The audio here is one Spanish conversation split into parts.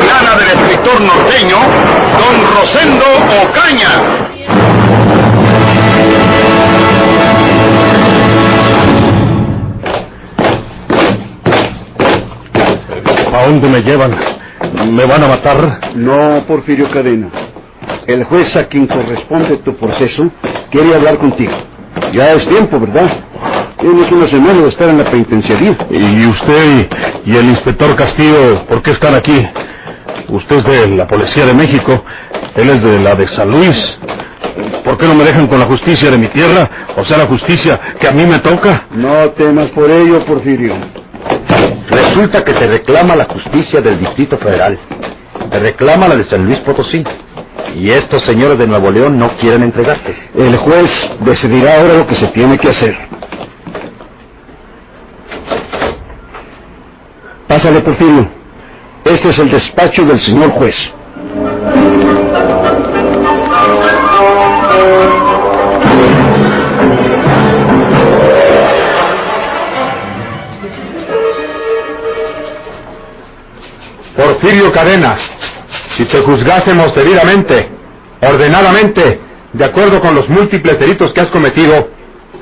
del escritor norteño, don Rosendo Ocaña. ¿A dónde me llevan? ¿Me van a matar? No, Porfirio Cadena. El juez a quien corresponde tu proceso quiere hablar contigo. Ya es tiempo, ¿verdad? Tienes una semana de estar en la penitenciaría. ¿Y usted y el inspector Castillo, por qué están aquí? Usted es de la Policía de México, él es de la de San Luis. ¿Por qué no me dejan con la justicia de mi tierra? O sea, la justicia que a mí me toca. No temas por ello, Porfirio. Resulta que te reclama la justicia del Distrito Federal. Te reclama la de San Luis Potosí. Y estos señores de Nuevo León no quieren entregarte. El juez decidirá ahora lo que se tiene que hacer. Pásale, Porfirio. Este es el despacho del señor juez. Porfirio Cadena, si te juzgásemos debidamente, ordenadamente, de acuerdo con los múltiples delitos que has cometido,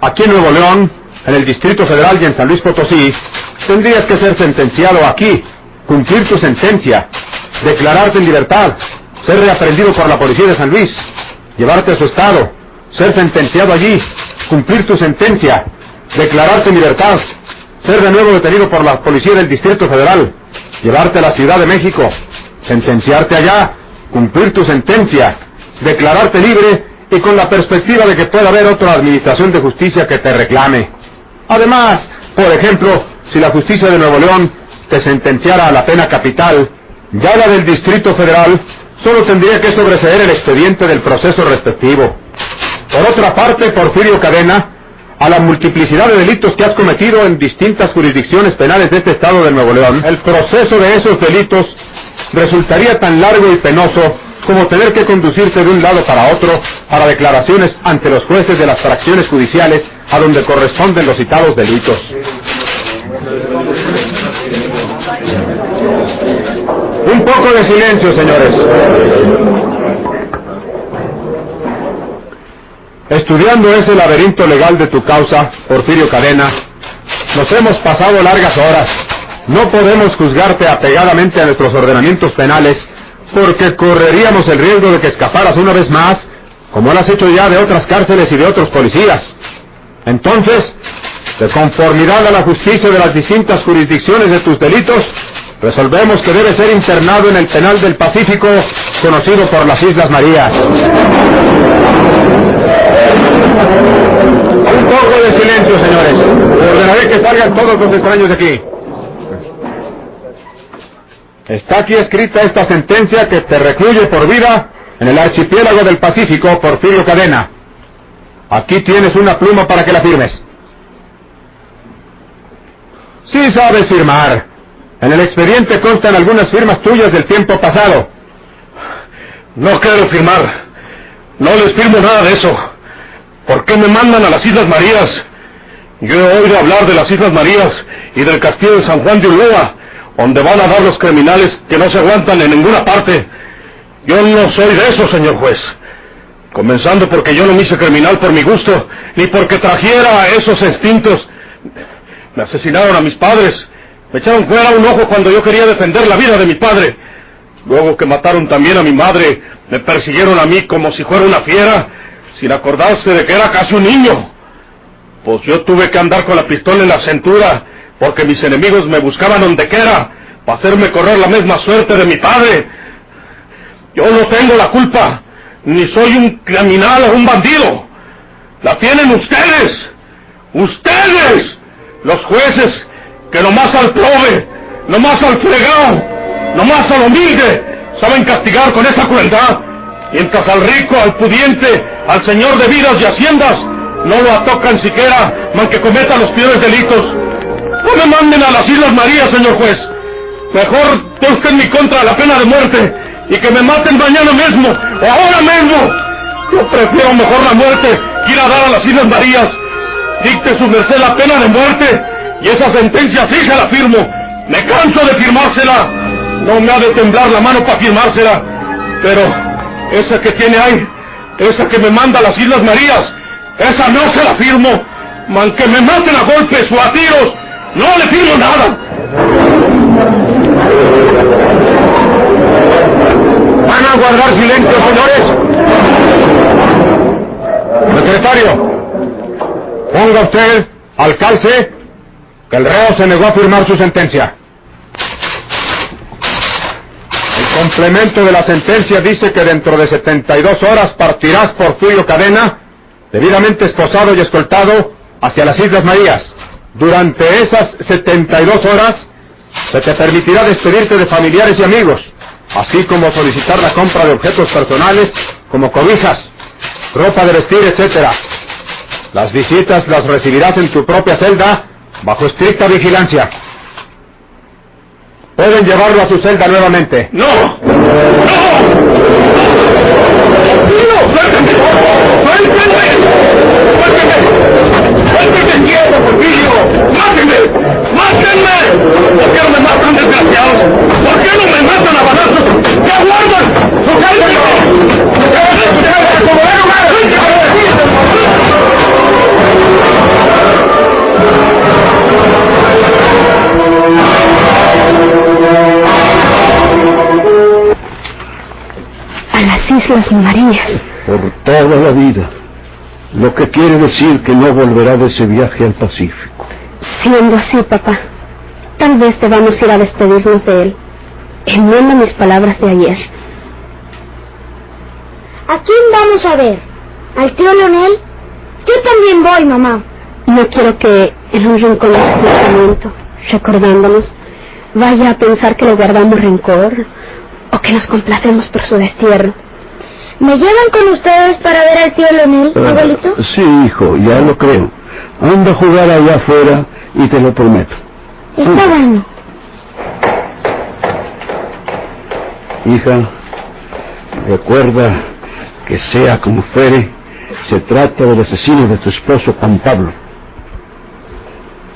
aquí en Nuevo León, en el Distrito Federal y en San Luis Potosí, tendrías que ser sentenciado aquí, cumplir tu sentencia, declararte en libertad, ser reaprendido por la policía de San Luis, llevarte a su estado, ser sentenciado allí, cumplir tu sentencia, declararte en libertad, ser de nuevo detenido por la policía del Distrito Federal, llevarte a la Ciudad de México, sentenciarte allá, cumplir tu sentencia, declararte libre y con la perspectiva de que pueda haber otra administración de justicia que te reclame. Además, por ejemplo, si la justicia de Nuevo León te sentenciara a la pena capital, ya la del Distrito Federal solo tendría que sobreseer el expediente del proceso respectivo. Por otra parte, Porfirio Cadena, a la multiplicidad de delitos que has cometido en distintas jurisdicciones penales de este estado de Nuevo León, el proceso de esos delitos resultaría tan largo y penoso como tener que conducirse de un lado para otro para declaraciones ante los jueces de las fracciones judiciales a donde corresponden los citados delitos. Un poco de silencio, señores. Estudiando ese laberinto legal de tu causa, Porfirio Cadena, nos hemos pasado largas horas. No podemos juzgarte apegadamente a nuestros ordenamientos penales porque correríamos el riesgo de que escaparas una vez más, como lo has hecho ya de otras cárceles y de otros policías. Entonces, de conformidad a la justicia de las distintas jurisdicciones de tus delitos, resolvemos que debe ser internado en el penal del Pacífico, conocido por las Islas Marías. Un poco de silencio, señores. Ordenaré que salgan todos los extraños de aquí. Está aquí escrita esta sentencia que te recluye por vida en el archipiélago del Pacífico, Porfirio Cadena. Aquí tienes una pluma para que la firmes. Sí sabes firmar. En el expediente constan algunas firmas tuyas del tiempo pasado. No quiero firmar. No les firmo nada de eso. ¿Por qué me mandan a las Islas Marías? Yo he oído hablar de las Islas Marías y del castillo de San Juan de Ulúa, donde van a dar los criminales que no se aguantan en ninguna parte. Yo no soy de eso, señor juez. Comenzando porque yo no me hice criminal por mi gusto, ni porque trajera esos instintos. Me asesinaron a mis padres. Me echaron fuera un ojo cuando yo quería defender la vida de mi padre. Luego que mataron también a mi madre, me persiguieron a mí como si fuera una fiera, sin acordarse de que era casi un niño. Pues yo tuve que andar con la pistola en la cintura, porque mis enemigos me buscaban donde quiera, para hacerme correr la misma suerte de mi padre. Yo no tengo la culpa, ni soy un criminal o un bandido. La tienen ustedes, ustedes, los jueces, que nomás al prove, nomás al fregado, nomás al humilde, saben castigar con esa crueldad. mientras al rico, al pudiente, al señor de vidas y haciendas, no lo atocan siquiera, man que cometa los peores delitos. No me manden a las Islas Marías, señor juez. Mejor que usted en mi contra la pena de muerte y que me maten mañana mismo o ahora mismo. Yo prefiero mejor la muerte que ir a dar a las Islas Marías. Dicte su merced la pena de muerte y esa sentencia sí se la firmo. Me canso de firmársela. No me ha de temblar la mano para firmársela. Pero esa que tiene ahí, esa que me manda a las Islas Marías, esa no se la firmo. Man que me maten a golpes o a tiros, no le firmo nada. ¿Van a guardar silencio, señores? Secretario, ponga usted al calce que el reo se negó a firmar su sentencia. El complemento de la sentencia dice que dentro de 72 horas partirás por Julio Cadena, debidamente esposado y escoltado, hacia las Islas Marías. Durante esas 72 horas se te permitirá despedirte de familiares y amigos, así como solicitar la compra de objetos personales como cobijas, ropa de vestir, etc. Las visitas las recibirás en tu propia celda bajo estricta vigilancia. Pueden llevarlo a su celda nuevamente. ¡No! ¡No! ¡No! ¡Suélteme! ¡Suélteme! ¡Suélteme! ¡Suélteme quieto, Porfirio! ¡Mátenme! ¡Mátenme! ¿Por qué no me matan, desgraciados? ¿Por qué no me matan a balazos? ¡Que aguardan! ¡Suélteme! A las Marías. Por toda la vida. Lo que quiere decir que no volverá de ese viaje al Pacífico. Siendo así, papá, tal vez debamos ir a despedirnos de él. Enmienda mis palabras de ayer. ¿A quién vamos a ver? ¿Al tío Leonel? Yo también voy, mamá. No quiero que en un rincón de su pensamiento, recordándonos, vaya a pensar que le guardamos rencor o que nos complacemos por su destierro. ¿Me llevan con ustedes para ver al tío Leonel, Ah, abuelito? sí, hijo, ya lo creo. Anda a jugar allá afuera y te lo prometo. Está bueno. Hija, recuerda que sea como fuere, se trata del asesino de tu esposo Juan Pablo.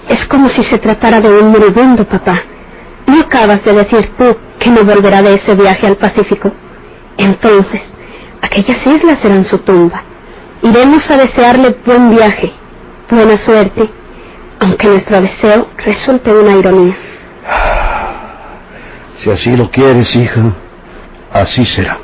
Es como si se tratara de un moribundo, papá. ¿No acabas de decir tú que no volverá de ese viaje al Pacífico? Entonces, aquellas islas serán su tumba. Iremos a desearle buen viaje, buena suerte, aunque nuestro deseo resulte una ironía. Si así lo quieres, hija, así será.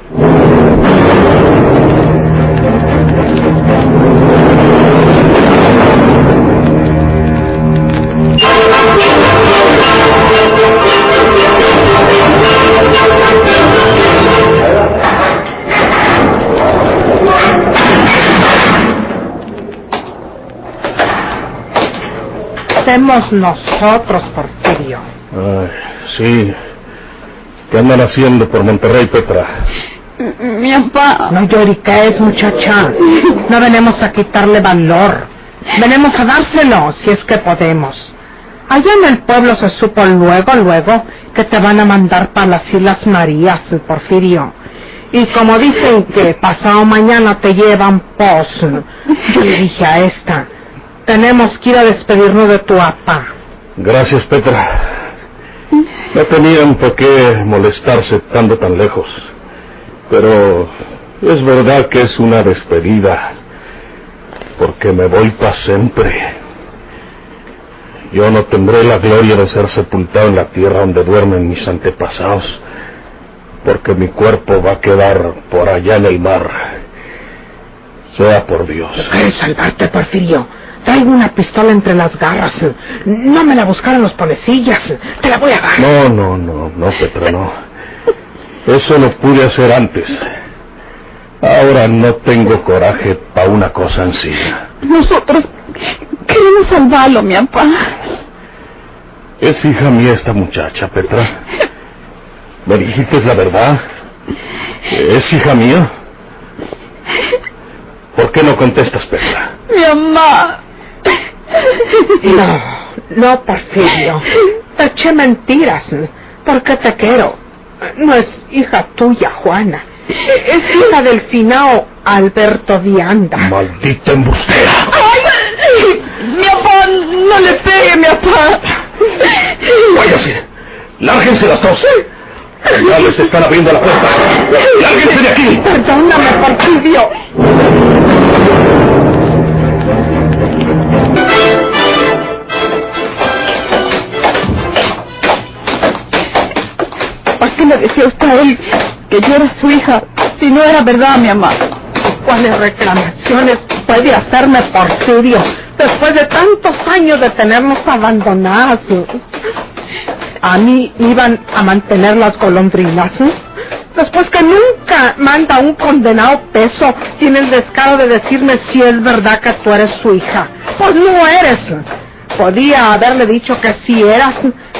Hacemos nosotros, Porfirio. Ay, sí. ¿Qué andan haciendo por Monterrey, Petra? Mi papá. No lloriques, muchacha. No venimos a quitarle valor. Venimos a dárselo, si es que podemos. Allá en el pueblo se supo luego, luego, que te van a mandar para las Islas Marías, Porfirio. Y como dicen que pasado mañana te llevan pos, yo le dije a esta, tenemos que ir a despedirnos de tu papá. Gracias, Petra. No tenían por qué molestarse estando tan lejos. Pero es verdad que es una despedida. Porque me voy para siempre. Yo no tendré la gloria de ser sepultado en la tierra donde duermen mis antepasados. Porque mi cuerpo va a quedar por allá en el mar. Sea por Dios. ¿Quieres salvarte, Porfirio? Traigo una pistola entre las garras. No me la buscaron los policías. Te la voy a dar. No, no, no, no, Petra, no. Eso lo pude hacer antes. Ahora no tengo coraje para una cosa así. Nosotros queremos salvarlo, mi papá. Es hija mía esta muchacha, Petra. ¿Me dijiste la verdad? ¿Es hija mía? ¿Por qué no contestas, Petra? Mi mamá. No, no, Porfirio. Te eché mentiras. Porque te quiero. No es hija tuya, Juana. Es hija del finao Alberto Vianda. ¡Maldita embustera! ¡Ay! ¡Mi papá! ¡No le pegue, mi papá! ¡Váyase! ¡Lárguense las dos! Ya les están abriendo la puerta. ¡Lárguense de aquí! Perdóname, Porfirio. Qué le decía usted a él que yo era su hija si no era verdad, mi mamá? ¿Cuáles reclamaciones puede hacerme Porfirio después de tantos años de tenernos abandonados? A mí iban a mantener las golondrinas. Después que nunca manda un condenado peso, tiene el descaro de decirme si es verdad que tú eres su hija. Pues no eres. Podía haberle dicho que sí eras,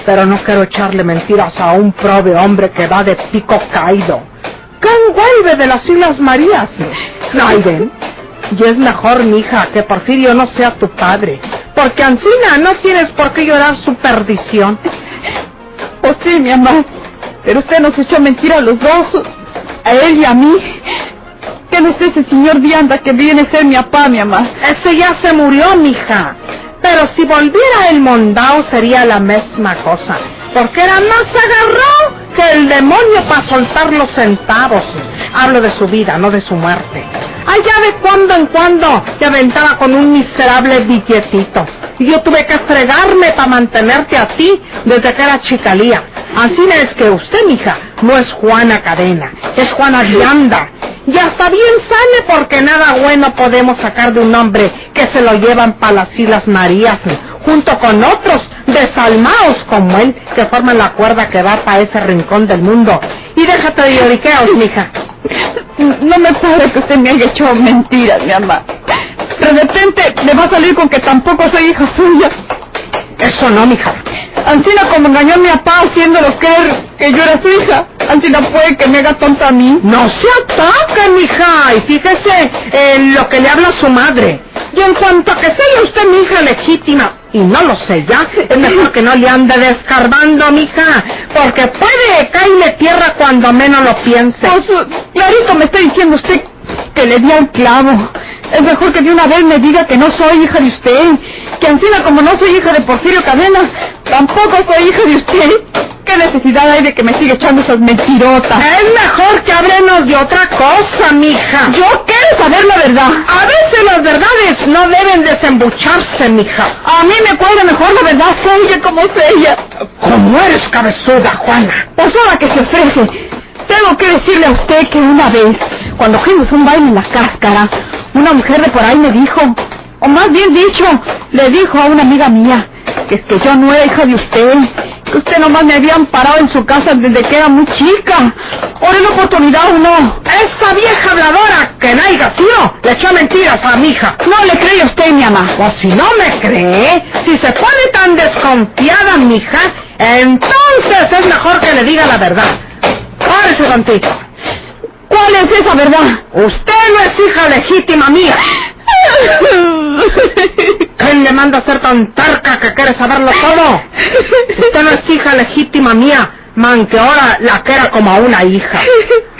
pero no quiero echarle mentiras a un pobre hombre que va de pico caído. ¿Quién vuelve de las Islas Marías? Naiden. Y es mejor, mija, que Porfirio no sea tu padre. Porque Ancina no tienes por qué llorar su perdición. Pues sí, mi mamá. Pero usted nos echó mentira a los dos. A él y a mí. ¿Quién es ese señor Vianda que viene a ser mi papá, mi mamá? Ese ya se murió, mija. Pero si volviera el mondao sería la misma cosa. Porque era más agarrado que el demonio para soltar los centavos. Hablo de su vida, no de su muerte. Allá de cuando en cuando te aventaba con un miserable billetito. Y yo tuve que fregarme para mantenerte a ti desde que era chicalía. Así es que usted, mija, no es Juana Cadena, es Juana Vianda. Y hasta bien sale porque nada bueno podemos sacar de un hombre que se lo llevan para las Islas Marías, junto con otros desalmados como él, que forman la cuerda que va para ese rincón del mundo. Y déjate de lloriqueos, mija. No me parece que usted me haya hecho mentiras, mi mamá. De repente le va a salir con que tampoco soy hija suya. Eso no, mija. Ancina como engañó a mi papá haciéndolo creer que yo era su hija. Ancina puede que me haga tonta a mí. No se ataque, mija. Y fíjese en lo que le habla su madre. Y en cuanto a que sea usted mi hija legítima, y no lo sé ya, es mejor que no le ande descarbando, mija, porque puede caerle tierra cuando menos lo piense. Pues, clarito me está diciendo usted que le di al clavo. Es mejor que de una vez me diga que no soy hija de usted. Que encima como no soy hija de Porfirio Cadenas, tampoco soy hija de usted. ¿Qué necesidad hay de que me siga echando esas mentirotas? Es mejor que hablemos de otra cosa, mija. Yo quiero saber la verdad. A veces las verdades no deben desembucharse, mija. A mí me cuadra mejor la verdad ella como ella. ¿Cómo eres cabezuda, Juana? Pues ahora que se ofrece, tengo que decirle a usted que una vez, cuando fuimos un baile en la cáscara, una mujer de por ahí me dijo, o más bien dicho, le dijo a una amiga mía, que es que yo no era hija de usted, que usted nomás me había amparado en su casa desde que era muy chica. Por una oportunidad o no. Esa vieja habladora que naiga, tío, le echó mentiras a mi hija. No le cree usted, mi mamá. O si no me cree, si se pone tan desconfiada, mija, entonces es mejor que le diga la verdad. Párese. ¿Cuál es esa verdad? Usted no es hija legítima mía. ¿Quién le manda a ser tan tarca que quiere saberlo todo? Usted no es hija legítima mía, man, que ahora la quiera como a una hija.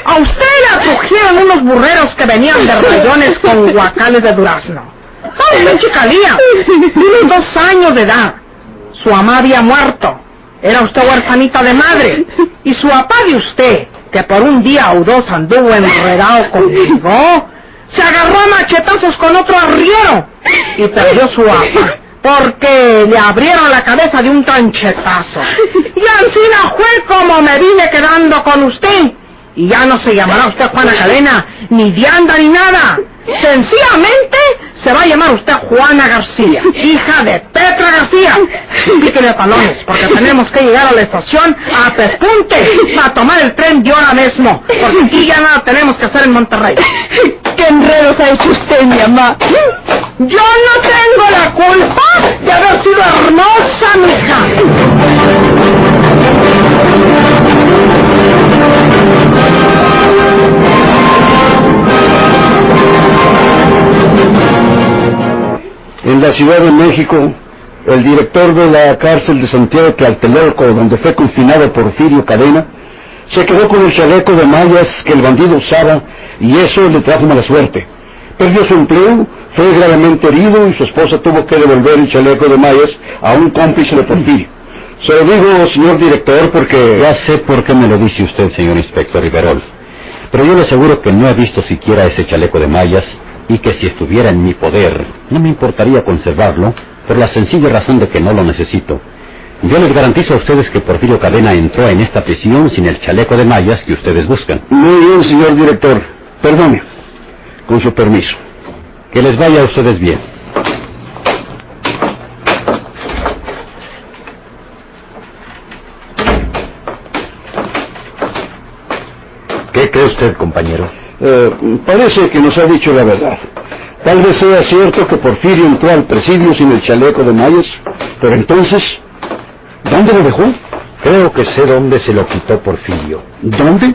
A usted la trujieron unos burreros que venían de rayones con guacales de durazno. Una chicalía, de dos años de edad. Su mamá había muerto. Era usted huerfanita de madre. Y su papá de usted, que por un día o dos anduvo enredado conmigo, se agarró a machetazos con otro arriero y perdió su papá. Porque le abrieron la cabeza de un tranchetazo. Y Ancina fue como me vine quedando con usted. Y ya no se llamará usted Juana Cadena, ni Dianda, ni nada. Sencillamente se va a llamar usted Juana García, hija de Petra García. Píquele talones, porque tenemos que llegar a la estación a Pespunte para tomar el tren de ahora mismo. Porque aquí ya nada tenemos que hacer en Monterrey. ¿Qué enredos ha hecho usted, mi mamá? Yo no tengo la culpa de haber sido hermosa, mija. En la Ciudad de México, el director de la cárcel de Santiago Tlatelolco, donde fue confinado Porfirio Cadena, se quedó con el chaleco de mallas que el bandido usaba y eso le trajo mala suerte. Perdió su empleo, fue gravemente herido y su esposa tuvo que devolver el chaleco de mallas a un cómplice de Porfirio. Se lo digo, señor director, porque... Ya sé por qué me lo dice usted, señor inspector Riverol. Pero yo le aseguro que no he visto siquiera ese chaleco de mallas y que si estuviera en mi poder, no me importaría conservarlo por la sencilla razón de que no lo necesito. Yo les garantizo a ustedes que Porfirio Cadena entró en esta prisión sin el chaleco de mallas que ustedes buscan. Muy bien, señor director. Perdone. Con su permiso. Que les vaya a ustedes bien. ¿Qué cree usted, compañero? Eh, parece que nos ha dicho la verdad. Tal vez sea cierto que Porfirio entró al presidio sin el chaleco de mallas, pero entonces, ¿dónde lo dejó? Creo que sé dónde se lo quitó Porfirio. ¿Dónde?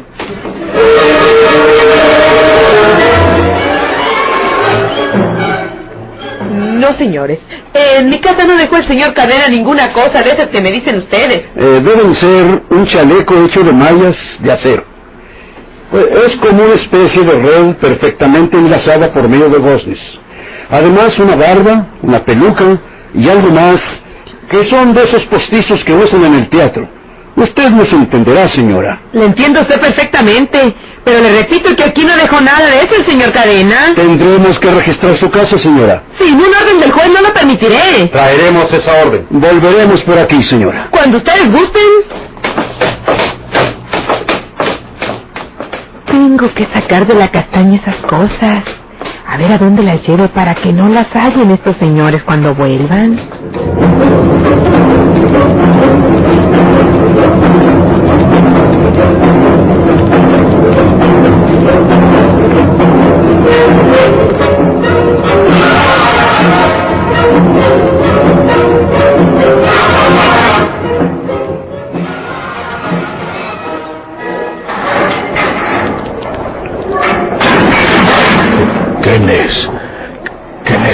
No, señores. En mi casa no dejó el señor Cadena ninguna cosa de esas que me dicen ustedes. Eh, deben ser un chaleco hecho de mallas de acero. Pues es como una especie de red perfectamente enlazada por medio de goznes. Además, una barba, una peluca y algo más, que son de esos postizos que usan en el teatro. Usted nos entenderá, señora. Le entiendo usted perfectamente, pero le repito que aquí no dejó nada de eso el señor Cadena. Tendremos que registrar su casa, señora. Sin un orden del juez no lo permitiré. Traeremos esa orden. Volveremos por aquí, señora. Cuando ustedes gusten. Tengo que sacar de la castaña esas cosas. A ver a dónde las llevo para que no las hallen estos señores cuando vuelvan.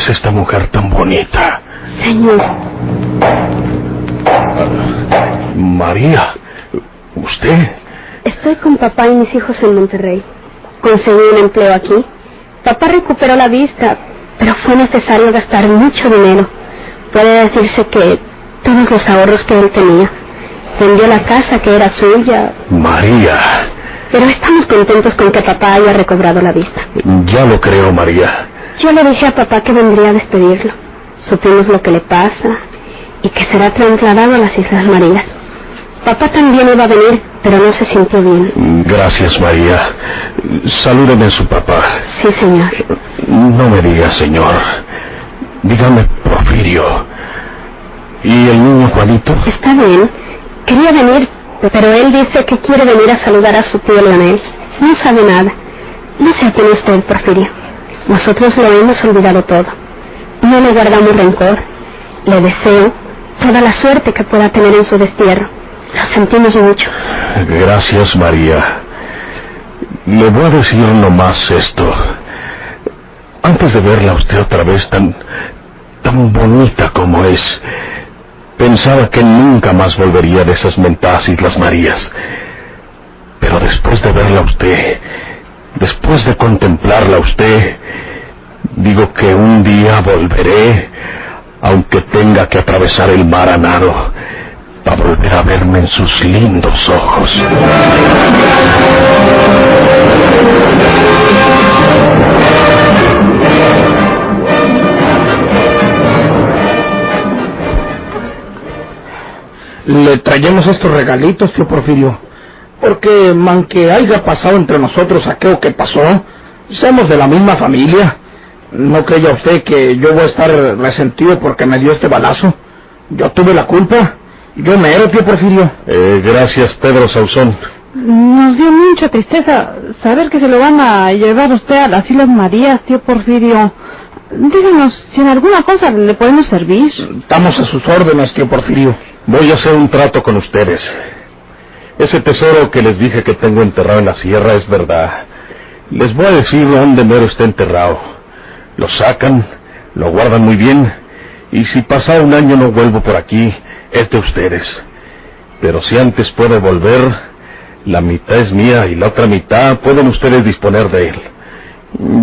Es esta mujer tan bonita? Señor, María. ¿Usted? estoy con papá y mis hijos en Monterrey. Conseguí un empleo aquí. Papá recuperó la vista, pero fue necesario gastar mucho dinero. Puede decirse que todos los ahorros que él tenía. Vendió la casa que era suya, María. pero estamos contentos con que papá haya recobrado la vista. Ya lo creo, María. Yo le dije a papá que vendría a despedirlo. Supimos lo que le pasa y que será trasladado a las Islas Marías. Papá también iba a venir, pero no se sintió bien. Gracias, María. Salúdeme a su papá. Sí, señor. No me diga, señor. Dígame, Porfirio. ¿Y el niño Juanito? Está bien. Quería venir, pero él dice que quiere venir a saludar a su tío Leonel. No sabe nada. No se atene usted, Porfirio. Nosotros lo hemos olvidado todo. No le guardamos rencor. Le deseo toda la suerte que pueda tener en su destierro. Lo sentimos mucho. Gracias, María. Le voy a decir nomás esto. Antes de verla a usted otra vez tan, tan bonita como es, pensaba que nunca más volvería de esas mentadas Islas Marías. Pero después de verla a usted, después de contemplarla a usted, digo que un día volveré, aunque tenga que atravesar el mar a nado, para volver a verme en sus lindos ojos. Le traemos estos regalitos, tío Porfirio. Porque, man que haya pasado entre nosotros aquello que pasó, somos de la misma familia. No creya usted que yo voy a estar resentido porque me dio este balazo. Yo tuve la culpa. Yo me era, tío Porfirio. Eh, gracias, Pedro Sauzón. Nos dio mucha tristeza saber que se lo van a llevar usted a las Islas Marías, tío Porfirio. Díganos si en alguna cosa le podemos servir. Estamos a sus órdenes, tío Porfirio. Voy a hacer un trato con ustedes. Ese tesoro que les dije que tengo enterrado en la sierra es verdad. Les voy a decir dónde mero está enterrado. Lo sacan, lo guardan muy bien Y si pasa un año no vuelvo por aquí, es de ustedes. Pero si antes puede volver, la mitad es mía y la otra mitad pueden ustedes disponer de él.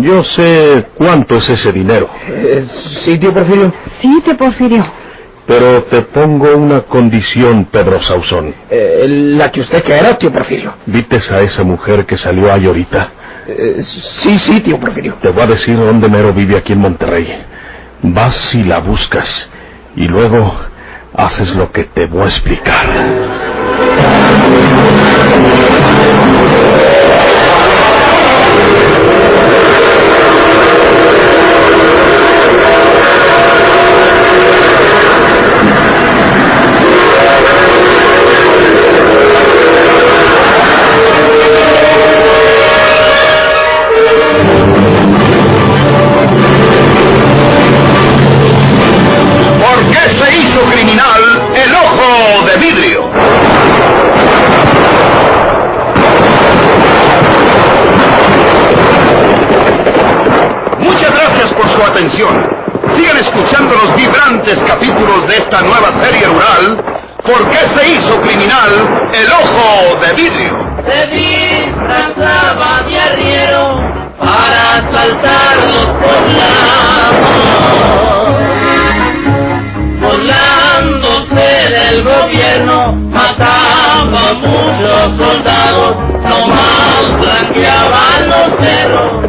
Yo sé cuánto es ese dinero. Eh, sí, tío Porfirio. Sí, tío Porfirio. Pero te pongo una condición, Pedro Sauzón. Eh, la que usted quiera, tío Porfirio. ¿Vites a esa mujer que salió ahí ahorita? Eh, sí, sí, tío Porfirio. Te voy a decir dónde mero vive aquí en Monterrey. Vas y la buscas. Y luego haces lo que te voy a explicar. El ojo de vidrio? se disfrazaba de arriero para asaltar los poblados. Burlándose del gobierno, mataba a muchos soldados, nomás blanqueaban los cerros.